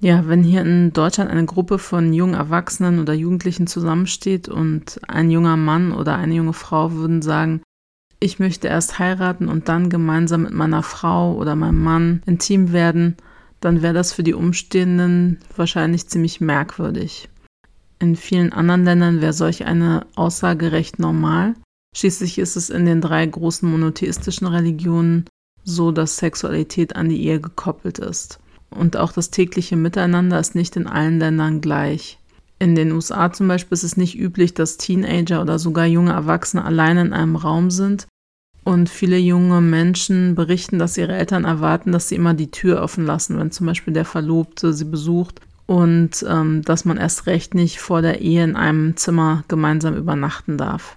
Ja, wenn hier in Deutschland eine Gruppe von jungen Erwachsenen oder Jugendlichen zusammensteht und ein junger Mann oder eine junge Frau würden sagen, ich möchte erst heiraten und dann gemeinsam mit meiner Frau oder meinem Mann intim werden, dann wäre das für die Umstehenden wahrscheinlich ziemlich merkwürdig. In vielen anderen Ländern wäre solch eine Aussage recht normal. Schließlich ist es in den drei großen monotheistischen Religionen so, dass Sexualität an die Ehe gekoppelt ist. Und auch das tägliche Miteinander ist nicht in allen Ländern gleich. In den USA zum Beispiel ist es nicht üblich, dass Teenager oder sogar junge Erwachsene allein in einem Raum sind. Und viele junge Menschen berichten, dass ihre Eltern erwarten, dass sie immer die Tür offen lassen, wenn zum Beispiel der Verlobte sie besucht. Und ähm, dass man erst recht nicht vor der Ehe in einem Zimmer gemeinsam übernachten darf.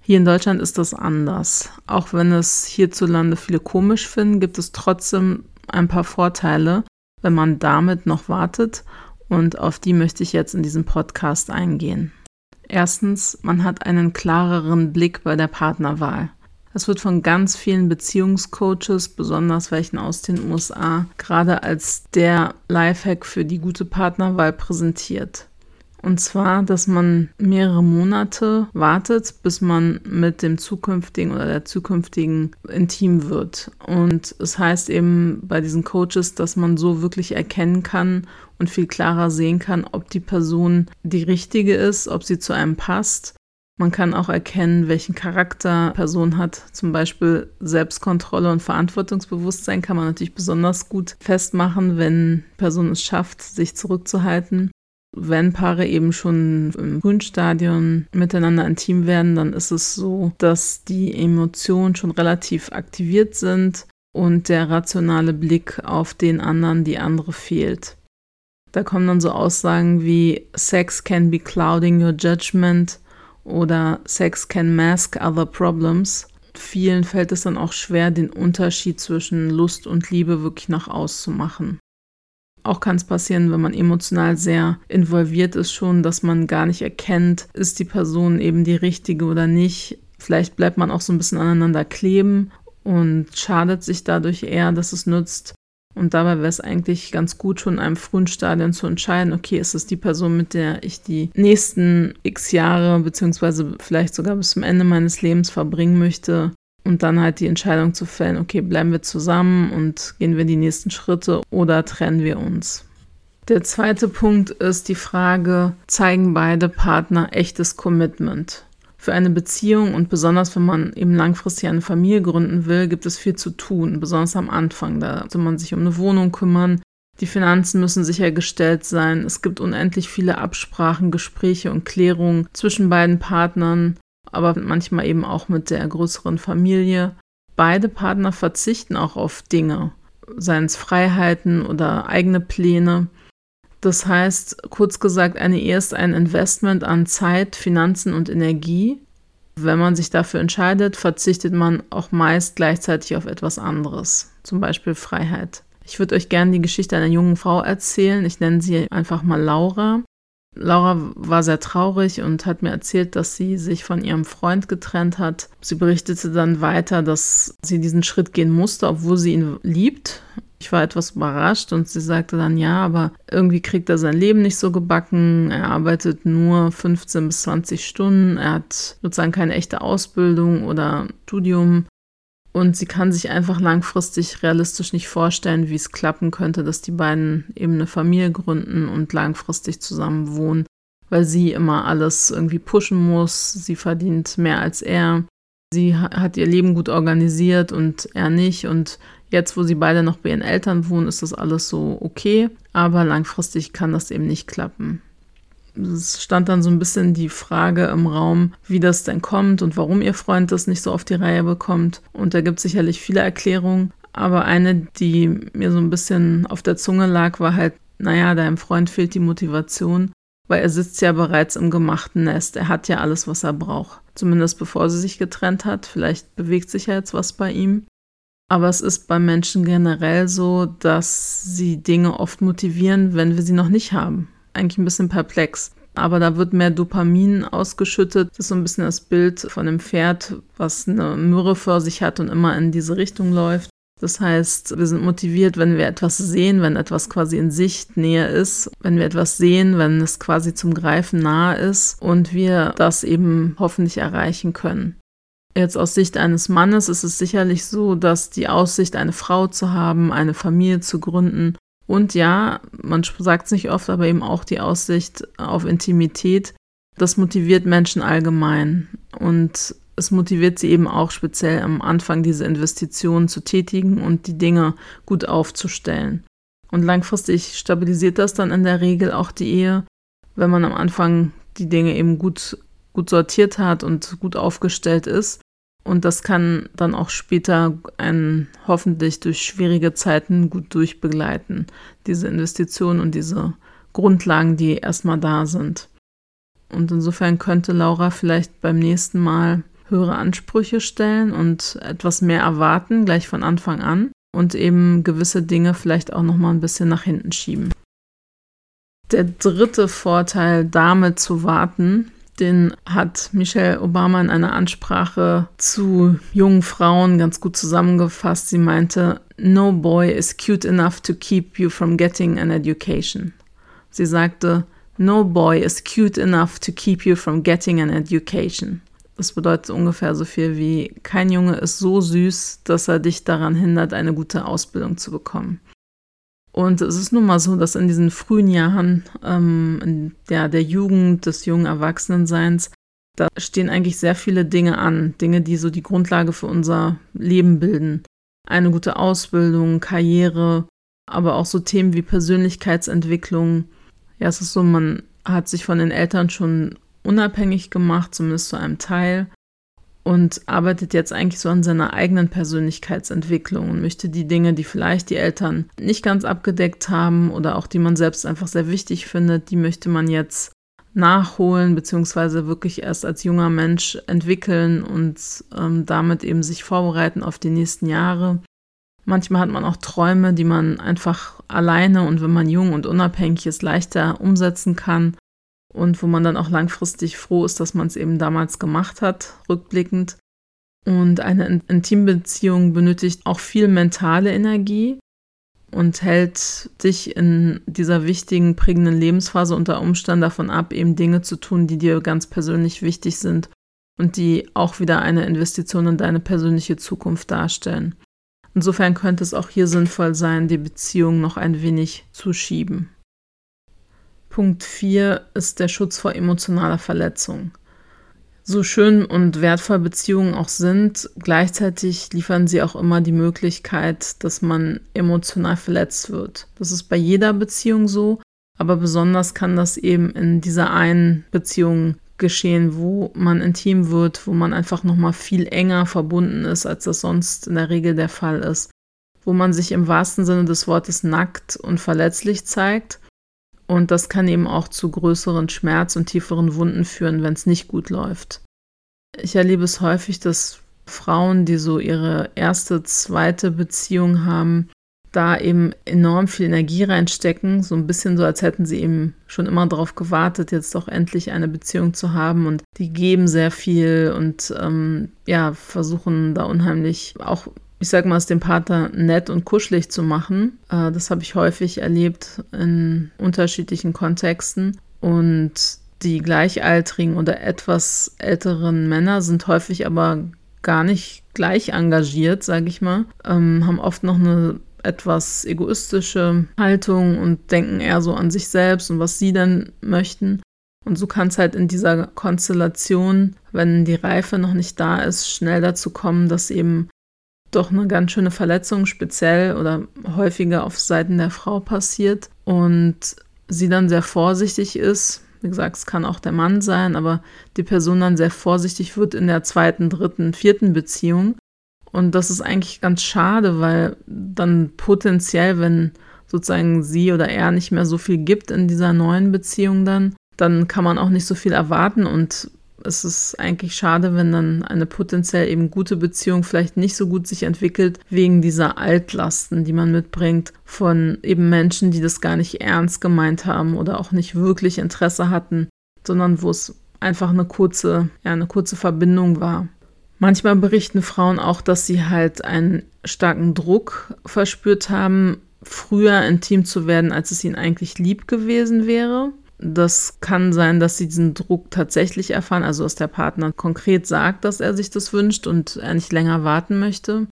Hier in Deutschland ist das anders. Auch wenn es hierzulande viele komisch finden, gibt es trotzdem ein paar Vorteile, wenn man damit noch wartet und auf die möchte ich jetzt in diesem Podcast eingehen. Erstens, man hat einen klareren Blick bei der Partnerwahl. Es wird von ganz vielen Beziehungscoaches, besonders welchen aus den USA, gerade als der Lifehack für die gute Partnerwahl präsentiert. Und zwar, dass man mehrere Monate wartet, bis man mit dem zukünftigen oder der zukünftigen intim wird. Und es heißt eben bei diesen Coaches, dass man so wirklich erkennen kann und viel klarer sehen kann, ob die Person die richtige ist, ob sie zu einem passt. Man kann auch erkennen, welchen Charakter Person hat. Zum Beispiel Selbstkontrolle und Verantwortungsbewusstsein kann man natürlich besonders gut festmachen, wenn Person es schafft, sich zurückzuhalten. Wenn Paare eben schon im Frühstadium miteinander intim werden, dann ist es so, dass die Emotionen schon relativ aktiviert sind und der rationale Blick auf den anderen, die andere fehlt. Da kommen dann so Aussagen wie Sex can be clouding your judgment oder Sex can mask other problems. Vielen fällt es dann auch schwer, den Unterschied zwischen Lust und Liebe wirklich nach auszumachen. Auch kann es passieren, wenn man emotional sehr involviert ist, schon, dass man gar nicht erkennt, ist die Person eben die richtige oder nicht. Vielleicht bleibt man auch so ein bisschen aneinander kleben und schadet sich dadurch eher, dass es nützt. Und dabei wäre es eigentlich ganz gut, schon in einem frühen Stadium zu entscheiden, okay, ist es die Person, mit der ich die nächsten x Jahre beziehungsweise vielleicht sogar bis zum Ende meines Lebens verbringen möchte, und dann halt die Entscheidung zu fällen, okay, bleiben wir zusammen und gehen wir die nächsten Schritte oder trennen wir uns. Der zweite Punkt ist die Frage, zeigen beide Partner echtes Commitment? Für eine Beziehung und besonders wenn man eben langfristig eine Familie gründen will, gibt es viel zu tun, besonders am Anfang. Da soll man sich um eine Wohnung kümmern, die Finanzen müssen sichergestellt sein, es gibt unendlich viele Absprachen, Gespräche und Klärungen zwischen beiden Partnern aber manchmal eben auch mit der größeren Familie. Beide Partner verzichten auch auf Dinge, seien es Freiheiten oder eigene Pläne. Das heißt, kurz gesagt, eine Ehe ist ein Investment an Zeit, Finanzen und Energie. Wenn man sich dafür entscheidet, verzichtet man auch meist gleichzeitig auf etwas anderes, zum Beispiel Freiheit. Ich würde euch gerne die Geschichte einer jungen Frau erzählen. Ich nenne sie einfach mal Laura. Laura war sehr traurig und hat mir erzählt, dass sie sich von ihrem Freund getrennt hat. Sie berichtete dann weiter, dass sie diesen Schritt gehen musste, obwohl sie ihn liebt. Ich war etwas überrascht und sie sagte dann, ja, aber irgendwie kriegt er sein Leben nicht so gebacken. Er arbeitet nur 15 bis 20 Stunden. Er hat sozusagen keine echte Ausbildung oder Studium. Und sie kann sich einfach langfristig realistisch nicht vorstellen, wie es klappen könnte, dass die beiden eben eine Familie gründen und langfristig zusammen wohnen, weil sie immer alles irgendwie pushen muss. Sie verdient mehr als er. Sie hat ihr Leben gut organisiert und er nicht. Und jetzt, wo sie beide noch bei ihren Eltern wohnen, ist das alles so okay. Aber langfristig kann das eben nicht klappen es stand dann so ein bisschen die Frage im Raum, wie das denn kommt und warum ihr Freund das nicht so auf die Reihe bekommt. Und da gibt es sicherlich viele Erklärungen. Aber eine, die mir so ein bisschen auf der Zunge lag, war halt, naja, deinem Freund fehlt die Motivation, weil er sitzt ja bereits im gemachten Nest. Er hat ja alles, was er braucht. Zumindest bevor sie sich getrennt hat. Vielleicht bewegt sich ja jetzt was bei ihm. Aber es ist bei Menschen generell so, dass sie Dinge oft motivieren, wenn wir sie noch nicht haben eigentlich ein bisschen perplex. Aber da wird mehr Dopamin ausgeschüttet. Das ist so ein bisschen das Bild von einem Pferd, was eine Myrrhe vor sich hat und immer in diese Richtung läuft. Das heißt, wir sind motiviert, wenn wir etwas sehen, wenn etwas quasi in Sichtnähe ist, wenn wir etwas sehen, wenn es quasi zum Greifen nahe ist und wir das eben hoffentlich erreichen können. Jetzt aus Sicht eines Mannes ist es sicherlich so, dass die Aussicht, eine Frau zu haben, eine Familie zu gründen und ja, man sagt es nicht oft, aber eben auch die Aussicht auf Intimität, das motiviert Menschen allgemein. Und es motiviert sie eben auch speziell am Anfang diese Investitionen zu tätigen und die Dinge gut aufzustellen. Und langfristig stabilisiert das dann in der Regel auch die Ehe, wenn man am Anfang die Dinge eben gut, gut sortiert hat und gut aufgestellt ist. Und das kann dann auch später einen hoffentlich durch schwierige Zeiten gut durchbegleiten. Diese Investitionen und diese Grundlagen, die erstmal da sind. Und insofern könnte Laura vielleicht beim nächsten Mal höhere Ansprüche stellen und etwas mehr erwarten, gleich von Anfang an und eben gewisse Dinge vielleicht auch noch mal ein bisschen nach hinten schieben. Der dritte Vorteil, damit zu warten, den hat Michelle Obama in einer Ansprache zu jungen Frauen ganz gut zusammengefasst. Sie meinte, No boy is cute enough to keep you from getting an education. Sie sagte, No boy is cute enough to keep you from getting an education. Das bedeutet ungefähr so viel wie, kein Junge ist so süß, dass er dich daran hindert, eine gute Ausbildung zu bekommen. Und es ist nun mal so, dass in diesen frühen Jahren ähm, in der, der Jugend, des jungen Erwachsenenseins, da stehen eigentlich sehr viele Dinge an. Dinge, die so die Grundlage für unser Leben bilden. Eine gute Ausbildung, Karriere, aber auch so Themen wie Persönlichkeitsentwicklung. Ja, es ist so, man hat sich von den Eltern schon unabhängig gemacht, zumindest zu einem Teil, und arbeitet jetzt eigentlich so an seiner eigenen Persönlichkeitsentwicklung und möchte die Dinge, die vielleicht die Eltern nicht ganz abgedeckt haben oder auch die man selbst einfach sehr wichtig findet, die möchte man jetzt nachholen, beziehungsweise wirklich erst als junger Mensch entwickeln und ähm, damit eben sich vorbereiten auf die nächsten Jahre. Manchmal hat man auch Träume, die man einfach alleine und wenn man jung und unabhängig ist, leichter umsetzen kann und wo man dann auch langfristig froh ist, dass man es eben damals gemacht hat, rückblickend. Und eine Intimbeziehung benötigt auch viel mentale Energie und hält dich in dieser wichtigen, prägenden Lebensphase unter Umständen davon ab, eben Dinge zu tun, die dir ganz persönlich wichtig sind und die auch wieder eine Investition in deine persönliche Zukunft darstellen. Insofern könnte es auch hier sinnvoll sein, die Beziehung noch ein wenig zu schieben. Punkt 4 ist der Schutz vor emotionaler Verletzung. So schön und wertvoll Beziehungen auch sind, gleichzeitig liefern sie auch immer die Möglichkeit, dass man emotional verletzt wird. Das ist bei jeder Beziehung so, aber besonders kann das eben in dieser einen Beziehung geschehen, wo man intim wird, wo man einfach noch mal viel enger verbunden ist, als das sonst in der Regel der Fall ist, wo man sich im wahrsten Sinne des Wortes nackt und verletzlich zeigt und das kann eben auch zu größeren Schmerz und tieferen Wunden führen, wenn es nicht gut läuft. Ich erlebe es häufig, dass Frauen, die so ihre erste, zweite Beziehung haben, da eben enorm viel Energie reinstecken, so ein bisschen so, als hätten sie eben schon immer darauf gewartet, jetzt doch endlich eine Beziehung zu haben und die geben sehr viel und ähm, ja, versuchen da unheimlich auch ich sag mal, es dem Partner nett und kuschelig zu machen. Äh, das habe ich häufig erlebt in unterschiedlichen Kontexten. Und die gleichaltrigen oder etwas älteren Männer sind häufig aber gar nicht gleich engagiert, sage ich mal, ähm, haben oft noch eine etwas egoistische Haltung und denken eher so an sich selbst und was sie dann möchten. Und so kann es halt in dieser Konstellation, wenn die Reife noch nicht da ist, schnell dazu kommen, dass eben doch eine ganz schöne Verletzung speziell oder häufiger auf Seiten der Frau passiert und sie dann sehr vorsichtig ist. Wie gesagt, es kann auch der Mann sein, aber die Person dann sehr vorsichtig wird in der zweiten, dritten, vierten Beziehung. Und das ist eigentlich ganz schade, weil dann potenziell, wenn sozusagen sie oder er nicht mehr so viel gibt in dieser neuen Beziehung dann, dann kann man auch nicht so viel erwarten und es ist eigentlich schade, wenn dann eine potenziell eben gute Beziehung vielleicht nicht so gut sich entwickelt, wegen dieser Altlasten, die man mitbringt von eben Menschen, die das gar nicht ernst gemeint haben oder auch nicht wirklich Interesse hatten, sondern wo es einfach eine kurze, ja, eine kurze Verbindung war. Manchmal berichten Frauen auch, dass sie halt einen starken Druck verspürt haben, früher intim zu werden, als es ihnen eigentlich lieb gewesen wäre. Das kann sein, dass sie diesen Druck tatsächlich erfahren, also dass der Partner konkret sagt, dass er sich das wünscht und er nicht länger warten möchte.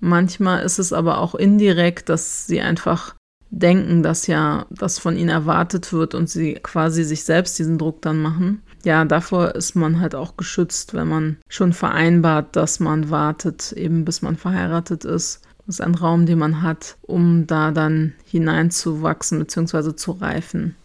Manchmal ist es aber auch indirekt, dass sie einfach denken, dass ja das von ihnen erwartet wird und sie quasi sich selbst diesen Druck dann machen. Ja, davor ist man halt auch geschützt, wenn man schon vereinbart, dass man wartet, eben bis man verheiratet ist. Das ist ein Raum, den man hat, um da dann hineinzuwachsen bzw. zu reifen.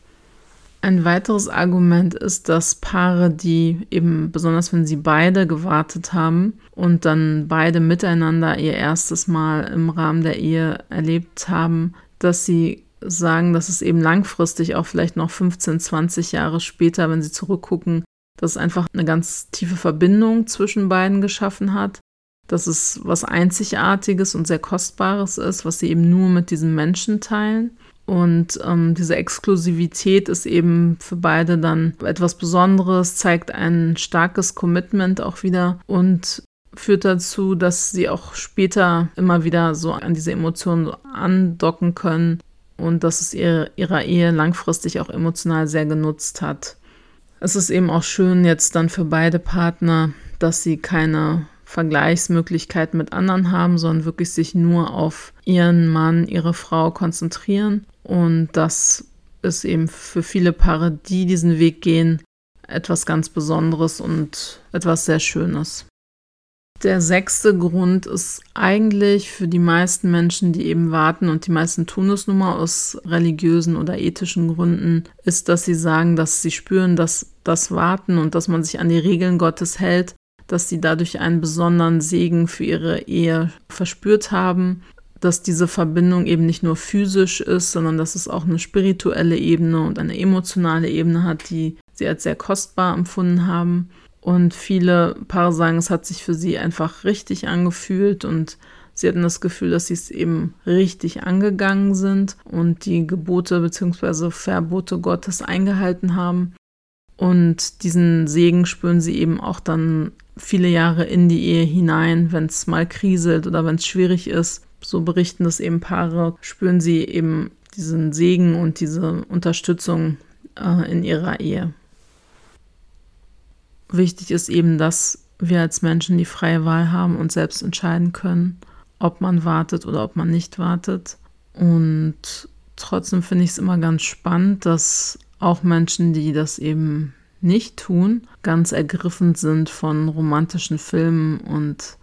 Ein weiteres Argument ist, dass Paare, die eben besonders wenn sie beide gewartet haben und dann beide miteinander ihr erstes Mal im Rahmen der Ehe erlebt haben, dass sie sagen, dass es eben langfristig, auch vielleicht noch 15, 20 Jahre später, wenn sie zurückgucken, dass es einfach eine ganz tiefe Verbindung zwischen beiden geschaffen hat, dass es was Einzigartiges und sehr Kostbares ist, was sie eben nur mit diesem Menschen teilen. Und ähm, diese Exklusivität ist eben für beide dann etwas Besonderes, zeigt ein starkes Commitment auch wieder und führt dazu, dass sie auch später immer wieder so an diese Emotionen andocken können und dass es ihr, ihrer Ehe langfristig auch emotional sehr genutzt hat. Es ist eben auch schön jetzt dann für beide Partner, dass sie keine Vergleichsmöglichkeiten mit anderen haben, sondern wirklich sich nur auf ihren Mann, ihre Frau konzentrieren. Und das ist eben für viele Paare, die diesen Weg gehen, etwas ganz Besonderes und etwas sehr Schönes. Der sechste Grund ist eigentlich für die meisten Menschen, die eben warten, und die meisten tun es nun mal aus religiösen oder ethischen Gründen, ist, dass sie sagen, dass sie spüren, dass das Warten und dass man sich an die Regeln Gottes hält, dass sie dadurch einen besonderen Segen für ihre Ehe verspürt haben, dass diese Verbindung eben nicht nur physisch ist, sondern dass es auch eine spirituelle Ebene und eine emotionale Ebene hat, die sie als sehr kostbar empfunden haben. Und viele Paare sagen, es hat sich für sie einfach richtig angefühlt und sie hatten das Gefühl, dass sie es eben richtig angegangen sind und die Gebote bzw. Verbote Gottes eingehalten haben. Und diesen Segen spüren sie eben auch dann viele Jahre in die Ehe hinein, wenn es mal kriselt oder wenn es schwierig ist. So berichten das eben Paare, spüren sie eben diesen Segen und diese Unterstützung äh, in ihrer Ehe wichtig ist eben, dass wir als Menschen die freie Wahl haben und selbst entscheiden können, ob man wartet oder ob man nicht wartet. Und trotzdem finde ich es immer ganz spannend, dass auch Menschen, die das eben nicht tun, ganz ergriffen sind von romantischen Filmen und,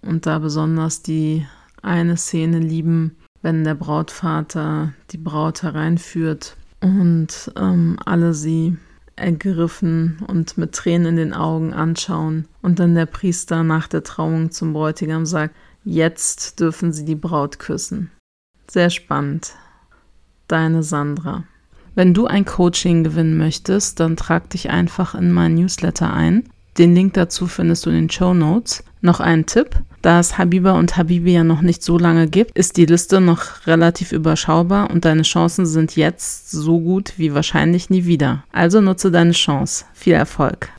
und da besonders die eine Szene lieben, wenn der Brautvater die Braut hereinführt und ähm, alle sie ergriffen und mit Tränen in den Augen anschauen. Und dann der Priester nach der Trauung zum Bräutigam sagt, jetzt dürfen Sie die Braut küssen. Sehr spannend. Deine Sandra. Wenn du ein Coaching gewinnen möchtest, dann trag dich einfach in mein Newsletter ein. Den Link dazu findest du in den Show Notes. Noch ein Tipp. Da es Habiba und Habibi ja noch nicht so lange gibt, ist die Liste noch relativ überschaubar und deine Chancen sind jetzt so gut wie wahrscheinlich nie wieder. Also nutze deine Chance. Viel Erfolg!